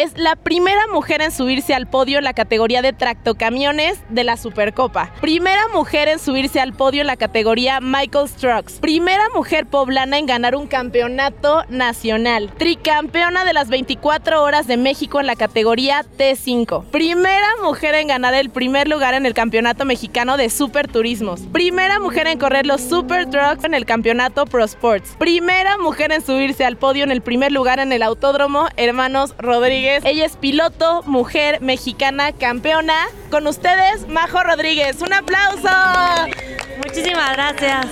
es la primera mujer en subirse al podio en la categoría de tractocamiones de la Supercopa. Primera mujer en subirse al podio en la categoría Michael Strokes. Primera mujer poblana en ganar un campeonato nacional. Tricampeona de las 24 horas de México en la categoría T5. Primera mujer en ganar el primer lugar en el campeonato mexicano de superturismos. Primera mujer en correr los Super Trucks en el campeonato Pro Sports. Primera mujer en subirse al podio en el primer lugar en el autódromo Hermanos Rodríguez. Ella es piloto, mujer, mexicana, campeona. Con ustedes, Majo Rodríguez. ¡Un aplauso! Muchísimas gracias.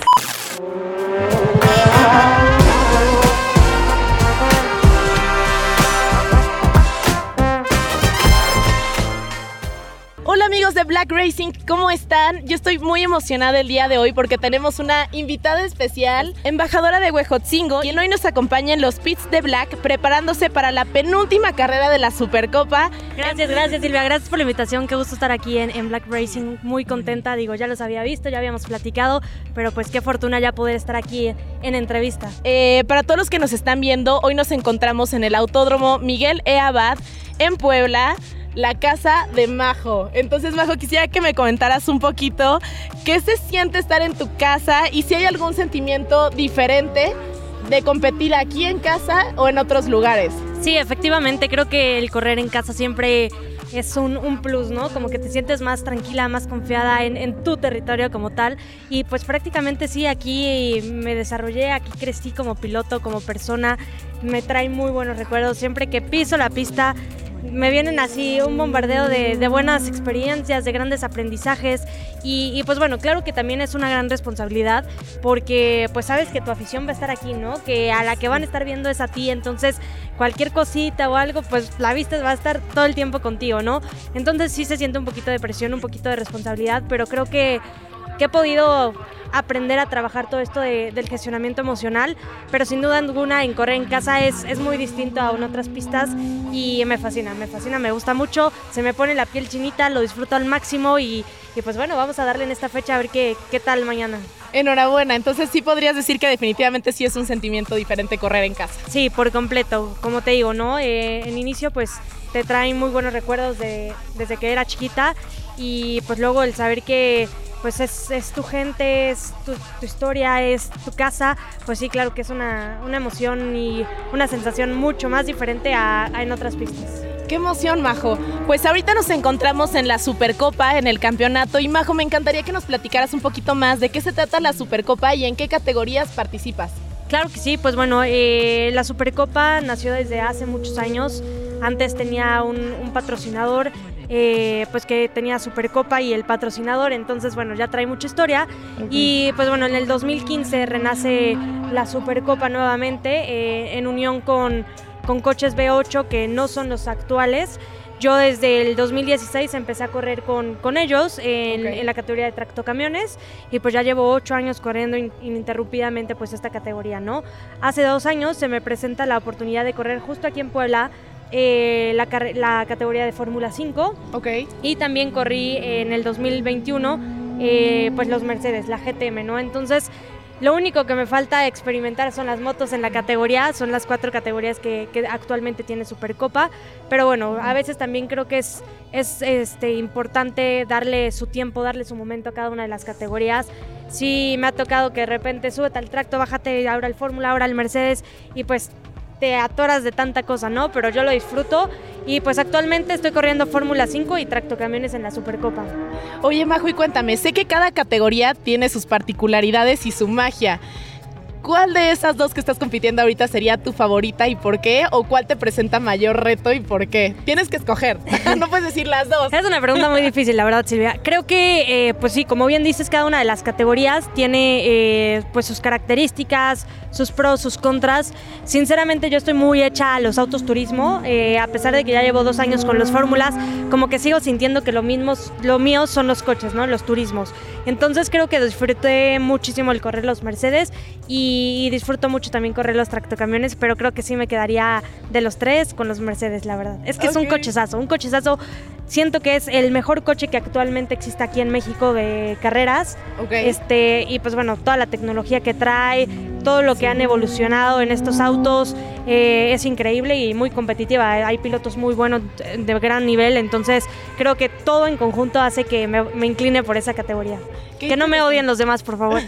Amigos de Black Racing, ¿cómo están? Yo estoy muy emocionada el día de hoy porque tenemos una invitada especial, embajadora de Huejotzingo, quien hoy nos acompaña en los pits de Black preparándose para la penúltima carrera de la Supercopa. Gracias, gracias Silvia, gracias por la invitación, qué gusto estar aquí en, Black Racing, muy contenta, digo, ya los había visto, ya habíamos platicado, pero pues qué fortuna ya poder estar aquí en entrevista. Eh, para todos los que nos están viendo, hoy nos encontramos en el Autódromo Miguel E. Abad en Puebla la casa de Majo. Entonces, Majo, quisiera que me comentaras un poquito qué se siente estar en tu casa y si hay algún sentimiento diferente de competir aquí en casa o en otros lugares. Sí, efectivamente, creo que el correr en casa siempre es un, plus, ¿no? Como que te sientes más tranquila, más confiada en, en, tu territorio como tal. Y pues prácticamente sí, aquí me desarrollé, aquí crecí como piloto, como persona. Me trae muy buenos recuerdos. Siempre que piso la pista, me vienen así un bombardeo de, buenas experiencias, de grandes aprendizajes y, pues bueno, claro que también es una gran responsabilidad porque pues sabes que tu afición va a estar aquí, ¿no? Que a la que van a estar viendo es a ti, entonces cualquier cosita o algo, pues la vista va a estar todo el tiempo contigo, ¿no? Entonces sí se siente un poquito de presión, un poquito de responsabilidad, pero creo que, que he podido aprender a trabajar todo esto del gestionamiento emocional, pero sin duda alguna en correr en casa es, es muy distinto a otras pistas y me fascina, me fascina, me gusta mucho, se me pone la piel chinita, lo disfruto al máximo y, y pues bueno, vamos a darle en esta fecha a ver qué, qué tal mañana. Enhorabuena, entonces sí podrías decir que definitivamente sí es un sentimiento diferente correr en casa. Sí, por completo, como te digo, ¿no? Eh, en inicio pues te traen muy buenos recuerdos de, desde que era chiquita y pues luego el saber que pues es, tu gente, es tu, historia, es tu casa, pues sí, claro que es una, emoción y una sensación mucho más diferente a, en otras pistas. Qué emoción, Majo. Pues ahorita nos encontramos en la Supercopa, en el campeonato. Y Majo, me encantaría que nos platicaras un poquito más de qué se trata la Supercopa y en qué categorías participas. Claro que sí, pues bueno, eh, la Supercopa nació desde hace muchos años. Antes tenía un, un patrocinador eh, pues que tenía Supercopa y el patrocinador, entonces bueno, ya trae mucha historia. Y pues bueno, en el 2015 renace la Supercopa nuevamente eh, en unión con, con coches B8 que no son los actuales. Yo desde el 2016 empecé a correr con, con ellos en, la categoría de tractocamiones y pues ya llevo ocho años corriendo ininterrumpidamente pues esta categoría, ¿no? Hace dos años se me presenta la oportunidad de correr justo aquí en Puebla eh, la, la, categoría de Fórmula 5. Ok. Y también corrí en el 2021 eh, pues los Mercedes, la GTM, ¿no? Entonces, lo único que me falta experimentar son las motos en la categoría, son las cuatro categorías que, actualmente tiene Supercopa, pero bueno, a veces también creo que es, es este, importante darle su tiempo, darle su momento a cada una de las categorías. Sí, me ha tocado que de repente súbete al tracto, bájate ahora el Fórmula, ahora el Mercedes, y pues te atoras de tanta cosa, ¿no? Pero yo lo disfruto y pues actualmente estoy corriendo Fórmula 5 y tractocamiones en la Supercopa. Oye, Majo, y cuéntame, sé que cada categoría tiene sus particularidades y su magia. ¿Cuál de esas dos que estás compitiendo ahorita sería tu favorita y por qué? ¿O cuál te presenta mayor reto y por qué? Tienes que escoger, no puedes decir las dos. Es una pregunta muy difícil, la verdad, Silvia. Creo que, eh, pues sí, como bien dices, cada una de las categorías tiene eh, pues sus características, sus pros, sus contras. Sinceramente, yo estoy muy hecha a los autos turismo, eh, a pesar de que ya llevo dos años con los fórmulas, como que sigo sintiendo que lo, mismo, lo mío son los coches, ¿no? Los turismos. Entonces creo que disfruté muchísimo el correr los Mercedes y y disfruto mucho también correr los tractocamiones, pero creo que sí me quedaría de los tres con los Mercedes, la verdad. Es que es un cochezazo, un cochezazo siento que es el mejor coche que actualmente existe aquí en México de carreras. Este, y pues bueno, toda la tecnología que trae, todo lo que han evolucionado en estos autos eh, es increíble y muy competitiva. Hay pilotos muy buenos de gran nivel, entonces creo que todo en conjunto hace que me, me incline por esa categoría. Que no me odien los demás, por favor.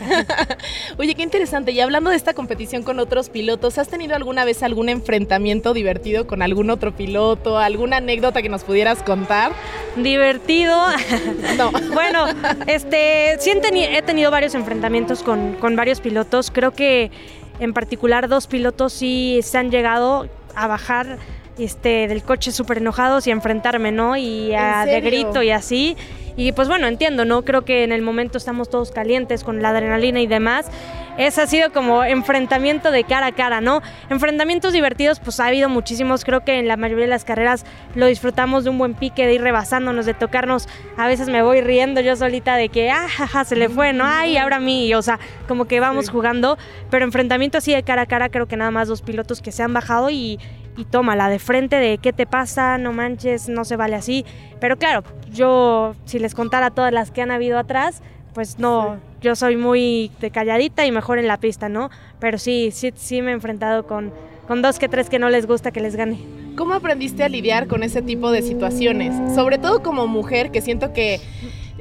Oye, qué interesante. Y hablando de esta competición con otros pilotos, ¿has tenido alguna vez algún enfrentamiento divertido con algún otro piloto? ¿Alguna anécdota que nos pudieras contar? Divertido. no. bueno, este, sí he, tenido varios enfrentamientos con, con varios pilotos. Creo que en particular dos pilotos sí se han llegado a bajar este, del coche súper enojados y a enfrentarme, ¿no? Y a, de grito y así. Y pues bueno, entiendo, ¿no? Creo que en el momento estamos todos calientes con la adrenalina y demás. Ese ha sido como enfrentamiento de cara a cara, ¿no? Enfrentamientos divertidos, pues ha habido muchísimos. Creo que en la mayoría de las carreras lo disfrutamos de un buen pique, de ir rebasándonos, de tocarnos. A veces me voy riendo yo solita de que, ah, jaja, se le fue, ¿no? Ay, ahora a mí. O sea, como que vamos jugando. Pero enfrentamiento así de cara a cara, creo que nada más dos pilotos que se han bajado y, y la de frente de qué te pasa, no manches, no se vale así. Pero claro, yo si les contara todas las que han habido atrás, pues no, yo soy muy de calladita y mejor en la pista, ¿no? Pero sí, sí, sí me he enfrentado con, con dos que tres que no les gusta que les gane. ¿Cómo aprendiste a lidiar con ese tipo de situaciones? Sobre todo como mujer, que siento que,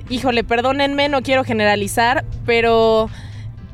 híjole, perdónenme, no quiero generalizar, pero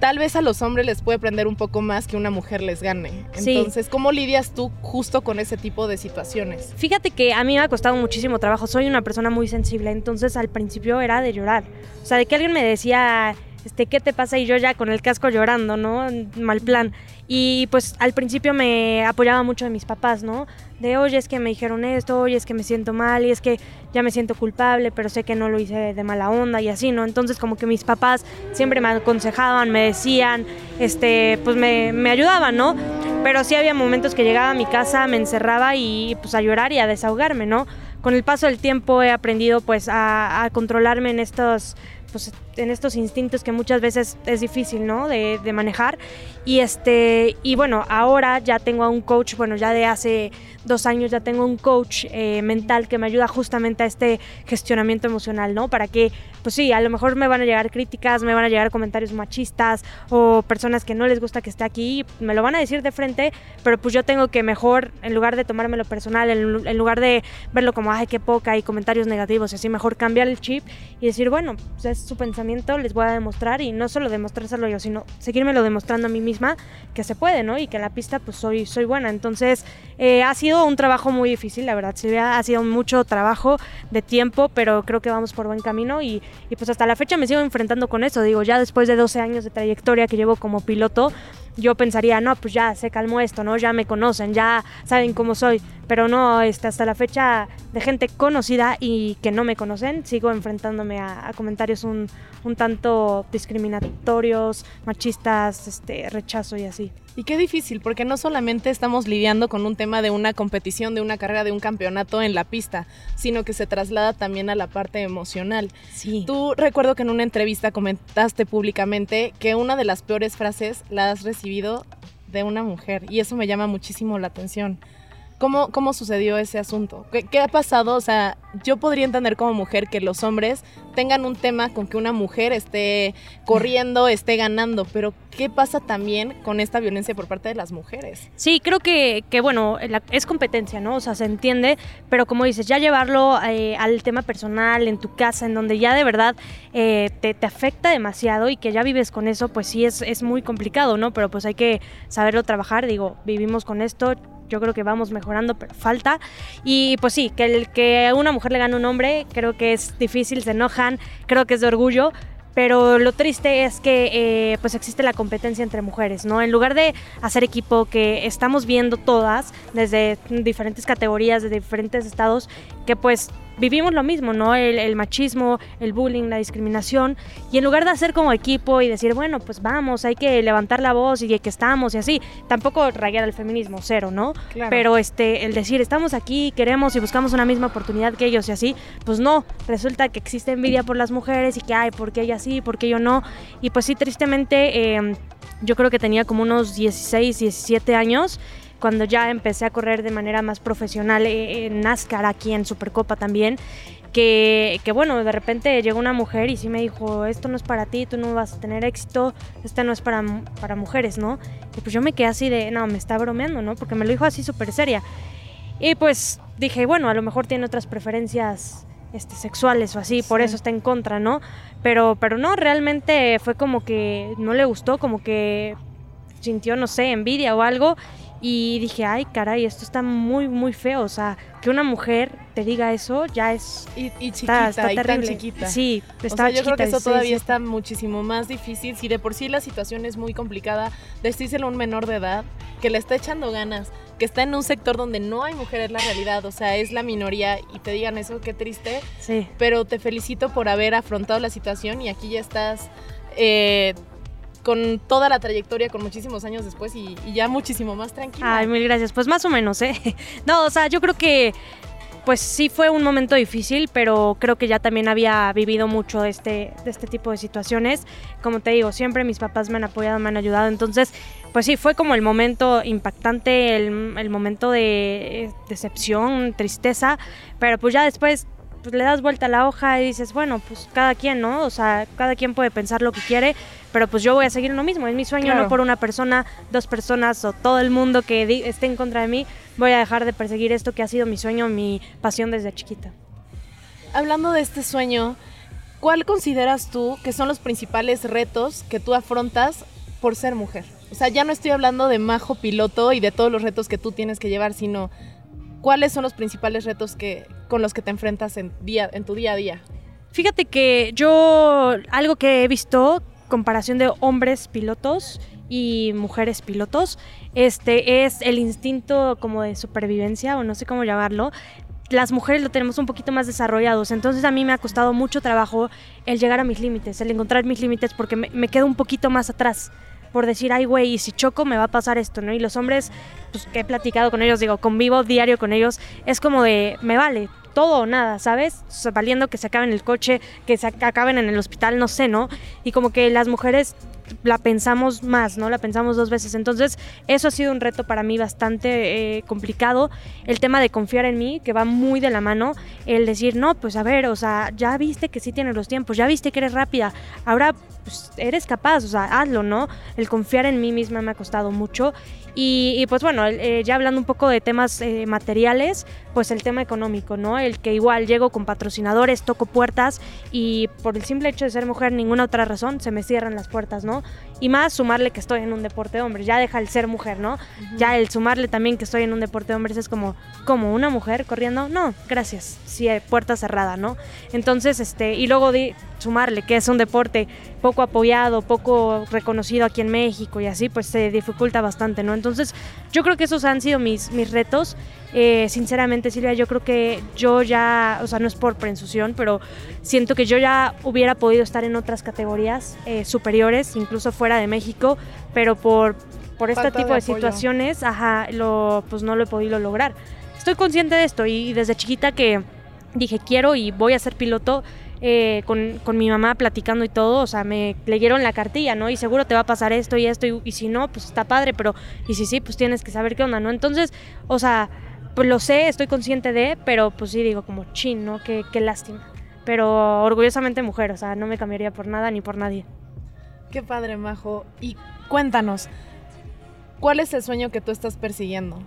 tal vez a los hombres les puede prender un poco más que una mujer les gane. Entonces, ¿cómo lidias tú justo con ese tipo de situaciones? Fíjate que a mí me ha costado muchísimo trabajo. Soy una persona muy sensible, entonces al principio era de llorar. O sea, de que alguien me decía, este, ¿qué te pasa? Y yo ya con el casco llorando, ¿no? Mal plan. Y pues al principio me apoyaba mucho de mis papás, ¿no? De, oye, es que me dijeron esto, oye, es que me siento mal y es que ya me siento culpable, pero sé que no lo hice de mala onda y así, ¿no? Entonces como que mis papás siempre me aconsejaban, me decían, este, pues me, me ayudaban, ¿no? Pero sí había momentos que llegaba a mi casa, me encerraba y pues a llorar y a desahogarme, ¿no? Con el paso del tiempo he aprendido pues a, a controlarme en estos pues, en estos instintos que muchas veces es difícil, ¿no? De, de, manejar. Y, este, y bueno, ahora ya tengo a un coach, bueno, ya de hace dos años ya tengo un coach eh, mental que me ayuda justamente a este gestionamiento emocional, ¿no? Para que, pues sí, a lo mejor me van a llegar críticas, me van a llegar comentarios machistas o personas que no les gusta que esté aquí, me lo van a decir de frente, pero pues yo tengo que mejor, en lugar de tomármelo personal, en, lugar de verlo como, ay, qué poca y comentarios negativos, así mejor cambiar el chip y decir, bueno, pues es su pensamiento, les voy a demostrar y no solo demostrárselo yo, sino seguírmelo demostrando a mí misma que se puede, ¿no? Y que en la pista pues soy, soy buena. Entonces eh, ha sido un trabajo muy difícil, la verdad, Silvia, ha sido mucho trabajo de tiempo, pero creo que vamos por buen camino y, y pues hasta la fecha me sigo enfrentando con eso, digo, ya después de 12 años de trayectoria que llevo como piloto, yo pensaría, no, pues ya se calmó esto, ¿no? Ya me conocen, ya saben cómo soy. Pero no, este, hasta la fecha de gente conocida y que no me conocen, sigo enfrentándome a, comentarios un, un, tanto discriminatorios, machistas, este, rechazo y así. Y qué difícil, porque no solamente estamos lidiando con un tema de una competición, de una carrera, de un campeonato en la pista, sino que se traslada también a la parte emocional. Sí. Tú recuerdo que en una entrevista comentaste públicamente que una de las peores frases la has recibido de una mujer y eso me llama muchísimo la atención. ¿Cómo, ¿Cómo sucedió ese asunto? ¿Qué, ¿Qué, ha pasado? O sea, yo podría entender como mujer que los hombres tengan un tema con que una mujer esté corriendo, esté ganando, pero ¿qué pasa también con esta violencia por parte de las mujeres? Sí, creo que, que bueno, es competencia, ¿no? O sea, se entiende, pero como dices, ya llevarlo eh, al tema personal, en tu casa, en donde ya de verdad eh, te, te, afecta demasiado y que ya vives con eso, pues sí es, es muy complicado, ¿no? Pero pues hay que saberlo trabajar, digo, vivimos con esto, yo creo que vamos mejorando, pero falta. Y pues sí, que, el, que una mujer le gane un hombre, creo que es difícil, se enojan, creo que es de orgullo, pero lo triste es que eh, pues existe la competencia entre mujeres, ¿no? En lugar de hacer equipo que estamos viendo todas desde diferentes categorías, de diferentes estados, que pues vivimos lo mismo, ¿no? El, machismo, el bullying, la discriminación. Y en lugar de hacer como equipo y decir, bueno, pues vamos, hay que levantar la voz y que estamos y así, tampoco rayar el feminismo, cero, ¿no? Pero este, el decir, estamos aquí, queremos y buscamos una misma oportunidad que ellos y así, pues no, resulta que existe envidia por las mujeres y que, ay, ¿por qué ella sí? ¿Por qué yo no? Y pues sí, tristemente, em, yo creo que tenía como unos 16, 17 años cuando ya empecé a correr de manera más profesional eh, en NASCAR aquí en Supercopa también, que, que, bueno, de repente llegó una mujer y sí me dijo, esto no es para ti, tú no vas a tener éxito, esto no es para, para mujeres, ¿no? Y pues yo me quedé así de, no, me está bromeando, ¿no? Porque me lo dijo así súper seria. Y pues dije, bueno, a lo mejor tiene otras preferencias este, sexuales o así, por eso está en contra, ¿no? Pero, pero no, realmente fue como que no le gustó, como que sintió, no sé, envidia o algo. Y dije, ay, caray, esto está muy, muy feo. O sea, que una mujer te diga eso ya es. Y, chiquita, está, y tan chiquita. Sí, está o Yo creo que eso todavía está muchísimo más difícil. Si de por sí la situación es muy complicada, decírselo a un menor de edad que le está echando ganas, que está en un sector donde no hay mujeres, la realidad. O sea, es la minoría y te digan eso, qué triste. Sí. Pero te felicito por haber afrontado la situación y aquí ya estás. Eh, con toda la trayectoria, con muchísimos años después y, ya muchísimo más tranquila. Ay, mil gracias. Pues más o menos, ¿eh? No, o sea, yo creo que pues sí fue un momento difícil, pero creo que ya también había vivido mucho este, de este tipo de situaciones. Como te digo, siempre mis papás me han apoyado, me han ayudado. Entonces, pues sí, fue como el momento impactante, el, el momento de decepción, tristeza, pero pues ya después pues le das vuelta a la hoja y dices, bueno, pues cada quien, ¿no? O sea, cada quien puede pensar lo que quiere, pero pues yo voy a seguir lo mismo. Es mi sueño, no por una persona, dos personas o todo el mundo que esté en contra de mí. Voy a dejar de perseguir esto que ha sido mi sueño, mi pasión desde chiquita. Hablando de este sueño, ¿cuál consideras tú que son los principales retos que tú afrontas por ser mujer? O sea, ya no estoy hablando de majo piloto y de todos los retos que tú tienes que llevar, sino ¿cuáles son los principales retos que, con los que te enfrentas en, día, en tu día a día? Fíjate que yo, algo que he visto, comparación de hombres pilotos y mujeres pilotos, este es el instinto como de supervivencia o no sé cómo llamarlo. Las mujeres lo tenemos un poquito más desarrollados, entonces a mí me ha costado mucho trabajo el llegar a mis límites, el encontrar mis límites porque me, me quedo un poquito más atrás por decir, ay, güey, y si choco me va a pasar esto, ¿no? Y los hombres, pues que he platicado con ellos, digo, convivo diario con ellos, es como de, me vale, todo o nada, ¿sabes? valiendo que se acaben el coche, que se acaben en el hospital, no sé, ¿no? Y como que las mujeres la pensamos más, ¿no? La pensamos dos veces. Entonces, eso ha sido un reto para mí bastante eh, complicado. El tema de confiar en mí, que va muy de la mano. El decir, no, pues a ver, o sea, ya viste que sí tienes los tiempos, ya viste que eres rápida, ahora pues, eres capaz, o sea, hazlo, ¿no? El confiar en mí misma me ha costado mucho. Y, pues bueno, eh, ya hablando un poco de temas eh, materiales, pues el tema económico, ¿no? El que igual llego con patrocinadores, toco puertas y por el simple hecho de ser mujer, ninguna otra razón, se me cierran las puertas, ¿no? 嗯。Y más sumarle que estoy en un deporte de hombres, ya deja el ser mujer, ¿no? Ya el sumarle también que estoy en un deporte de hombres es como, como una mujer corriendo, no, gracias, si hay puerta cerrada, ¿no? Entonces, este, y luego di, sumarle que es un deporte poco apoyado, poco reconocido aquí en México y así, pues se dificulta bastante, ¿no? Entonces, yo creo que esos han sido mis, mis retos. Eh, sinceramente, Silvia, yo creo que yo ya, o sea, no es por presunción, pero siento que yo ya hubiera podido estar en otras categorías eh, superiores, incluso fuera de México, pero por, por este tipo de, situaciones, ajá, lo, pues no lo he podido lograr. Estoy consciente de esto y desde chiquita que dije quiero y voy a ser piloto, eh, con, con, mi mamá platicando y todo, o sea, me leyeron la cartilla, ¿no? Y seguro te va a pasar esto y esto, y, si no, pues está padre, pero y si sí, pues tienes que saber qué onda, ¿no? Entonces, o sea, pues lo sé, estoy consciente de, pero pues sí digo como chin, ¿no? Qué, qué lástima. Pero orgullosamente mujer, o sea, no me cambiaría por nada ni por nadie. Qué padre, Majo. Y cuéntanos, ¿cuál es el sueño que tú estás persiguiendo?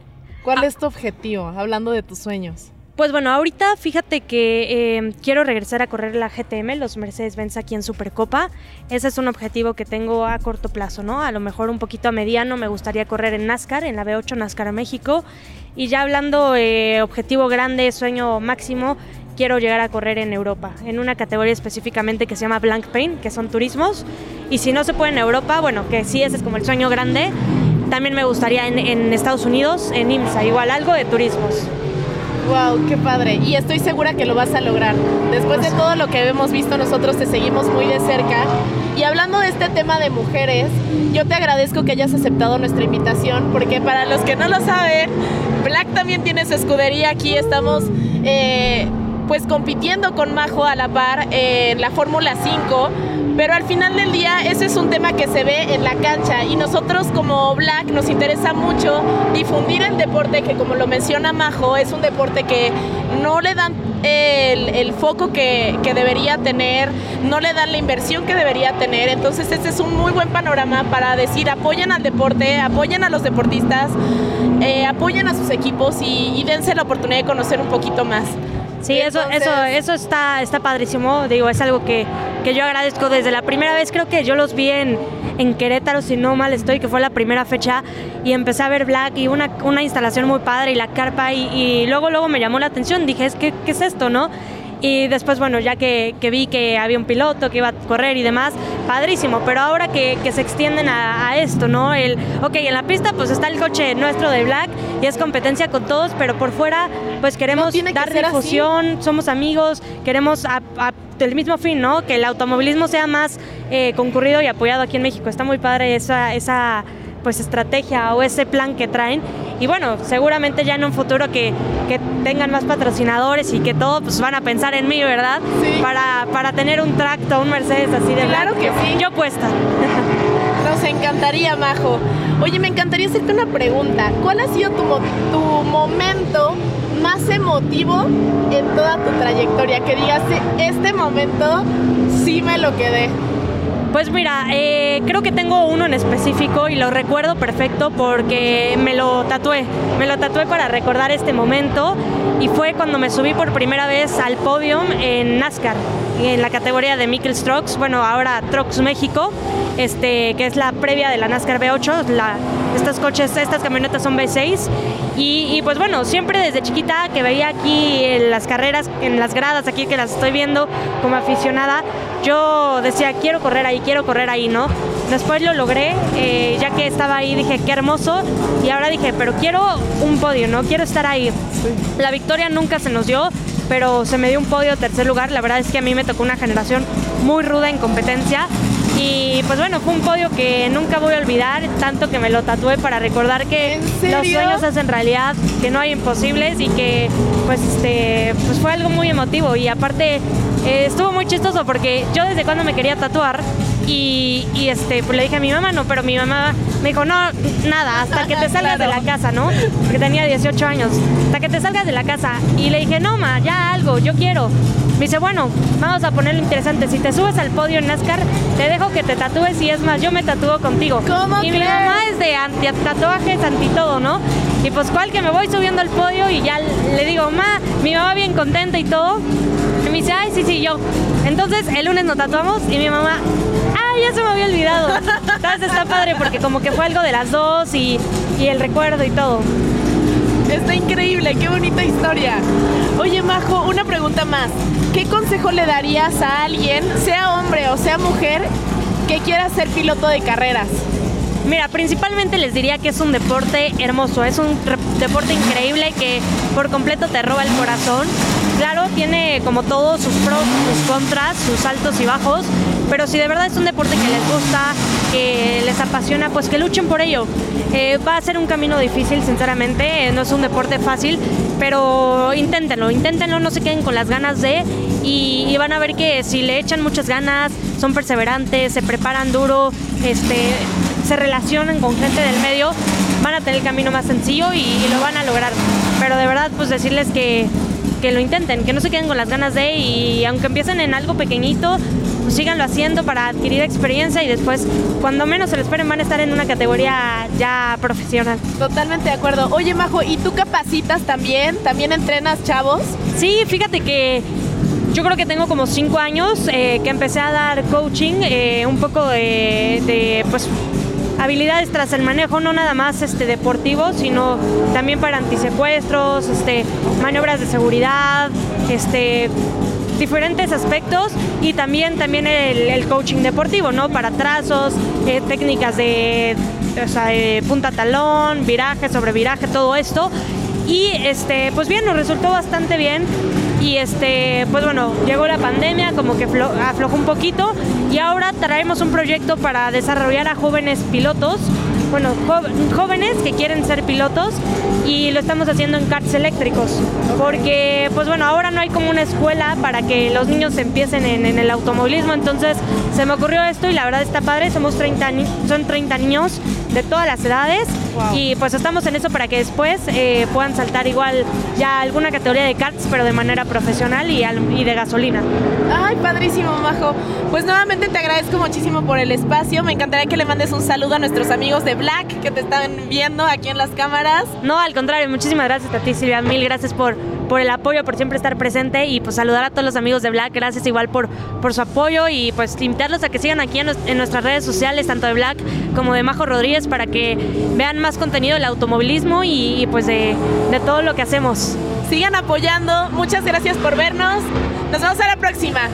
¿Cuál ah. es tu objetivo, hablando de tus sueños? Pues bueno, ahorita fíjate que em, quiero regresar a correr la GTM, los Mercedes-Benz aquí en Supercopa. Ese es un objetivo que tengo a corto plazo, ¿no? A lo mejor un poquito a mediano me gustaría correr en NASCAR, en la B8 NASCAR a México. Y ya hablando eh, objetivo grande, sueño máximo, quiero llegar a correr en Europa, en una categoría específicamente que se llama Blank Paint, que son turismos. Y si no se puede en Europa, bueno, que sí, ese es como el sueño grande. También me gustaría en, en Estados Unidos, en IMSA, igual algo de turismos. Wow, qué padre. Y estoy segura que lo vas a lograr. Después de todo lo que hemos visto, nosotros te seguimos muy de cerca. Y hablando de este tema de mujeres, yo te agradezco que hayas aceptado nuestra invitación, porque para los que no lo saben, Black también tiene su escudería aquí. Estamos eh, pues compitiendo con Majo a la par en la Fórmula 5 pero al final del día ese es un tema que se ve en la cancha y nosotros como Black nos interesa mucho difundir el deporte que como lo menciona Majo es un deporte que no le dan el, foco que, debería tener, no le dan la inversión que debería tener. Entonces este es un muy buen panorama para decir apoyen al deporte, apoyen a los deportistas, eh, apoyen a sus equipos y dense la oportunidad de conocer un poquito más. Sí, eso, eso, eso está, está padrísimo. Digo, es algo que, que, yo agradezco desde la primera vez. Creo que yo los vi en, en, Querétaro, si no mal estoy, que fue la primera fecha. Y empecé a ver Black y una, una instalación muy padre y la carpa. Y, y luego, luego me llamó la atención. Dije, es ¿qué es esto, no? Y después, bueno, ya que, vi que había un piloto que iba a correr y demás, padrísimo. Pero ahora que, se extienden a, esto, ¿no? El, ok, en la pista pues está el coche nuestro de Black y es competencia con todos, pero por fuera pues queremos dar difusión, somos amigos, queremos el mismo fin, ¿no? Que el automovilismo sea más eh, concurrido y apoyado aquí en México. Está muy padre esa, esa pues estrategia o ese plan que traen. Y bueno, seguramente ya en un futuro que, que tengan más patrocinadores y que todo pues van a pensar en mí, ¿verdad? Para, para tener un tracto, un Mercedes así de Claro que sí. Yo puesta. Nos encantaría, Majo. Oye, me encantaría hacerte una pregunta. ¿Cuál ha sido tu, tu momento más emotivo en toda tu trayectoria? Que digas, este momento sí me lo quedé. Pues mira, eh, creo que tengo uno en específico y lo recuerdo perfecto porque me lo tatué. Me lo tatué para recordar este momento y fue cuando me subí por primera vez al podium en NASCAR, en la categoría de Michael Strokes, bueno, ahora Trucks México, este, que es la previa de la NASCAR B8. La, estos coches, estas camionetas son B6 y, y, pues bueno, siempre desde chiquita que veía aquí en las carreras, en las gradas, aquí que las estoy viendo como aficionada, yo decía, quiero correr ahí, quiero correr ahí, ¿no? Después lo logré, eh, ya que estaba ahí dije, qué hermoso, y ahora dije, pero quiero un podio, ¿no? Quiero estar ahí. La victoria nunca se nos dio, pero se me dio un podio tercer lugar, la verdad es que a mí me tocó una generación muy ruda en competencia y pues bueno, fue un podio que nunca voy a olvidar, tanto que me lo tatué para recordar que los sueños hacen realidad, que no hay imposibles y que pues este pues fue algo muy emotivo. Y aparte eh, estuvo muy chistoso porque yo desde cuando me quería tatuar y, este, pues le dije a mi mamá, no, pero mi mamá me dijo, no, nada, hasta que te salgas de la casa, ¿no? Porque tenía 18 años, hasta que te salgas de la casa. Y le dije, no, ma, ya algo, yo quiero. Me dice, bueno, vamos a ponerlo interesante. Si te subes al podio en NASCAR, te dejo que te tatúes y es más, yo me tatúo contigo. ¿Cómo y mi mamá es de anti tatuajes, anti todo, ¿no? Y pues cual que me voy subiendo al podio y ya le digo, ma, mi mamá bien contenta y todo. Y me dice, ay, sí, sí, yo. Entonces el lunes nos tatuamos y mi mamá, ya se me había olvidado. Entonces está padre porque como que fue algo de las dos y, y el recuerdo y todo. Está increíble, qué bonita historia. Oye, Majo, una pregunta más. ¿Qué consejo le darías a alguien, sea hombre o sea mujer, que quiera ser piloto de carreras? Mira, principalmente les diría que es un deporte hermoso, es un deporte increíble que por completo te roba el corazón. Claro, tiene como todo sus pros, sus contras, sus altos y bajos, pero si de verdad es un deporte que les gusta, que les apasiona, pues que luchen por ello. Eh, va a ser un camino difícil, sinceramente, no es un deporte fácil, pero inténtenlo, inténtenlo, no se queden con las ganas de y, y van a ver que si le echan muchas ganas, son perseverantes, se preparan duro, este, se relacionan con gente del medio, van a tener el camino más sencillo y, lo van a lograr. Pero de verdad, pues decirles que, que, lo intenten, que no se queden con las ganas de y aunque empiecen en algo pequeñito, pues síganlo haciendo para adquirir experiencia y después, cuando menos se lo esperen, van a estar en una categoría ya profesional. Totalmente de acuerdo. Oye, Majo, ¿y tú capacitas también? ¿También entrenas chavos? Sí, fíjate que yo creo que tengo como cinco años eh, que empecé a dar coaching, eh, un poco de, de, pues habilidades tras el manejo, no nada más este, deportivo, sino también para antisecuestros, este, maniobras de seguridad, este, diferentes aspectos y también, también el, coaching deportivo, ¿no? Para trazos, eh, técnicas de, punta talón, viraje sobre viraje, todo esto. Y este, pues bien, nos resultó bastante bien y este, pues bueno, llegó la pandemia, como que aflojó un poquito y ahora traemos un proyecto para desarrollar a jóvenes pilotos bueno, jóvenes que quieren ser pilotos y lo estamos haciendo en karts eléctricos. Porque, pues bueno, ahora no hay como una escuela para que los niños empiecen en, el automovilismo. Entonces se me ocurrió esto y la verdad está padre. Somos 30, son 30 niños de todas las edades y pues estamos en eso para que después eh, puedan saltar igual ya alguna categoría de karts, pero de manera profesional y, y de gasolina. Ay, padrísimo, Majo. Pues nuevamente te agradezco muchísimo por el espacio. Me encantaría que le mandes un saludo a nuestros amigos de Black que te están viendo aquí en las cámaras. No, al contrario, muchísimas gracias a ti, Silvia. Mil gracias por, por el apoyo, por siempre estar presente y pues saludar a todos los amigos de Black. Gracias igual por, por su apoyo y pues invitarlos a que sigan aquí en, nuestras redes sociales, tanto de Black como de Majo Rodríguez, para que vean más contenido del automovilismo y, pues de, de todo lo que hacemos. Sigan apoyando. Muchas gracias por vernos. Nos vemos a la próxima.